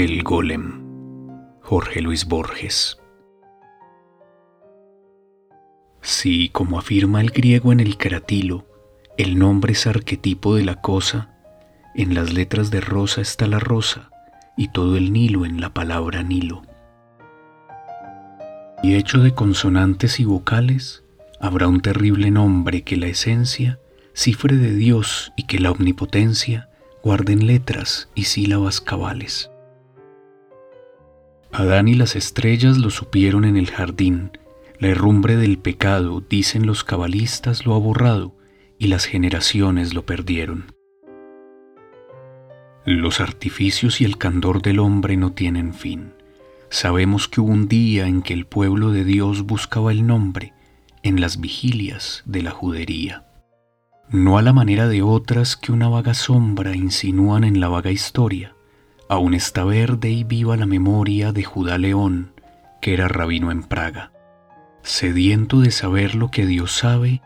El Golem, Jorge Luis Borges. Si, como afirma el griego en el caratilo, el nombre es arquetipo de la cosa, en las letras de rosa está la rosa y todo el Nilo en la palabra Nilo. Y hecho de consonantes y vocales, habrá un terrible nombre que la esencia cifre de Dios y que la omnipotencia guarden letras y sílabas cabales. Adán y las estrellas lo supieron en el jardín, la herrumbre del pecado, dicen los cabalistas, lo ha borrado, y las generaciones lo perdieron. Los artificios y el candor del hombre no tienen fin. Sabemos que hubo un día en que el pueblo de Dios buscaba el nombre en las vigilias de la judería. No a la manera de otras que una vaga sombra insinúan en la vaga historia, Aún está verde y viva la memoria de Judá León, que era rabino en Praga. Sediento de saber lo que Dios sabe,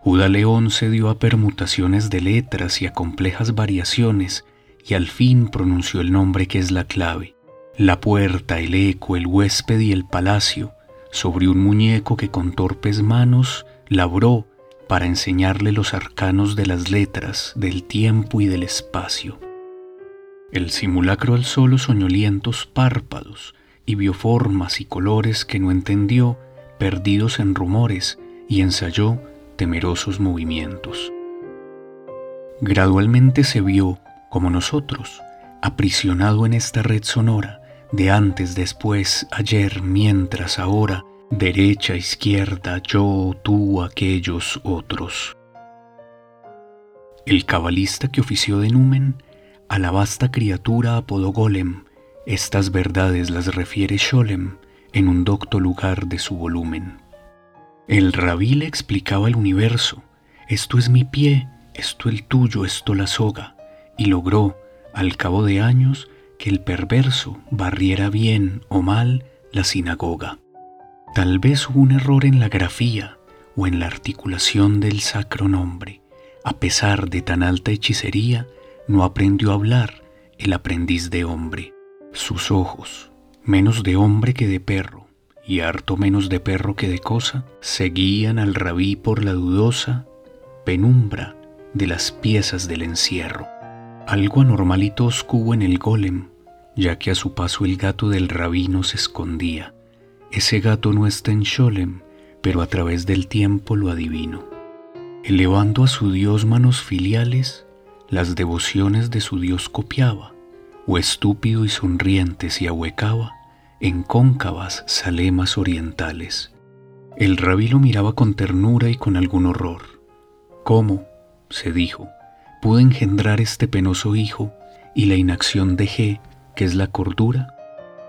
Judá León se dio a permutaciones de letras y a complejas variaciones y al fin pronunció el nombre que es la clave. La puerta, el eco, el huésped y el palacio, sobre un muñeco que con torpes manos labró para enseñarle los arcanos de las letras, del tiempo y del espacio. El simulacro alzó los soñolientos párpados y vio formas y colores que no entendió, perdidos en rumores, y ensayó temerosos movimientos. Gradualmente se vio, como nosotros, aprisionado en esta red sonora, de antes, después, ayer, mientras, ahora, derecha, izquierda, yo, tú, aquellos, otros. El cabalista que ofició de numen a la vasta criatura apodó Golem, estas verdades las refiere Sholem en un docto lugar de su volumen. El rabí le explicaba el universo, esto es mi pie, esto el tuyo, esto la soga, y logró, al cabo de años, que el perverso barriera bien o mal la sinagoga. Tal vez hubo un error en la grafía o en la articulación del sacro nombre. A pesar de tan alta hechicería, no aprendió a hablar el aprendiz de hombre. Sus ojos, menos de hombre que de perro, y harto menos de perro que de cosa, seguían al rabí por la dudosa penumbra de las piezas del encierro. Algo anormal y tosco en el golem, ya que a su paso el gato del rabino se escondía. Ese gato no está en Sholem, pero a través del tiempo lo adivino. Elevando a su Dios manos filiales, las devociones de su Dios copiaba, o estúpido y sonriente se ahuecaba en cóncavas salemas orientales. El rabí lo miraba con ternura y con algún horror. ¿Cómo? se dijo, pude engendrar este penoso hijo y la inacción dejé, que es la cordura?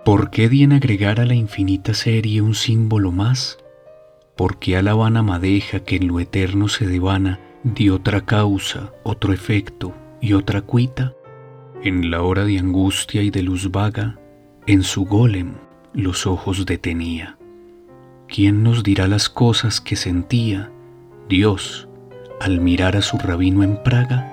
¿Por qué di en agregar a la infinita serie un símbolo más? ¿Por qué a la vana madeja que en lo eterno se devana de otra causa, otro efecto y otra cuita, en la hora de angustia y de luz vaga, en su golem los ojos detenía. ¿Quién nos dirá las cosas que sentía Dios al mirar a su rabino en Praga?